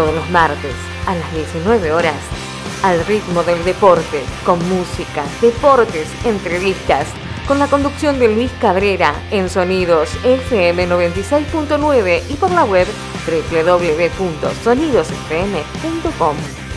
todos los martes a las 19 horas, al ritmo del deporte, con música, deportes, entrevistas, con la conducción de Luis Cabrera en Sonidos FM 96.9 y por la web www.sonidosfm.com.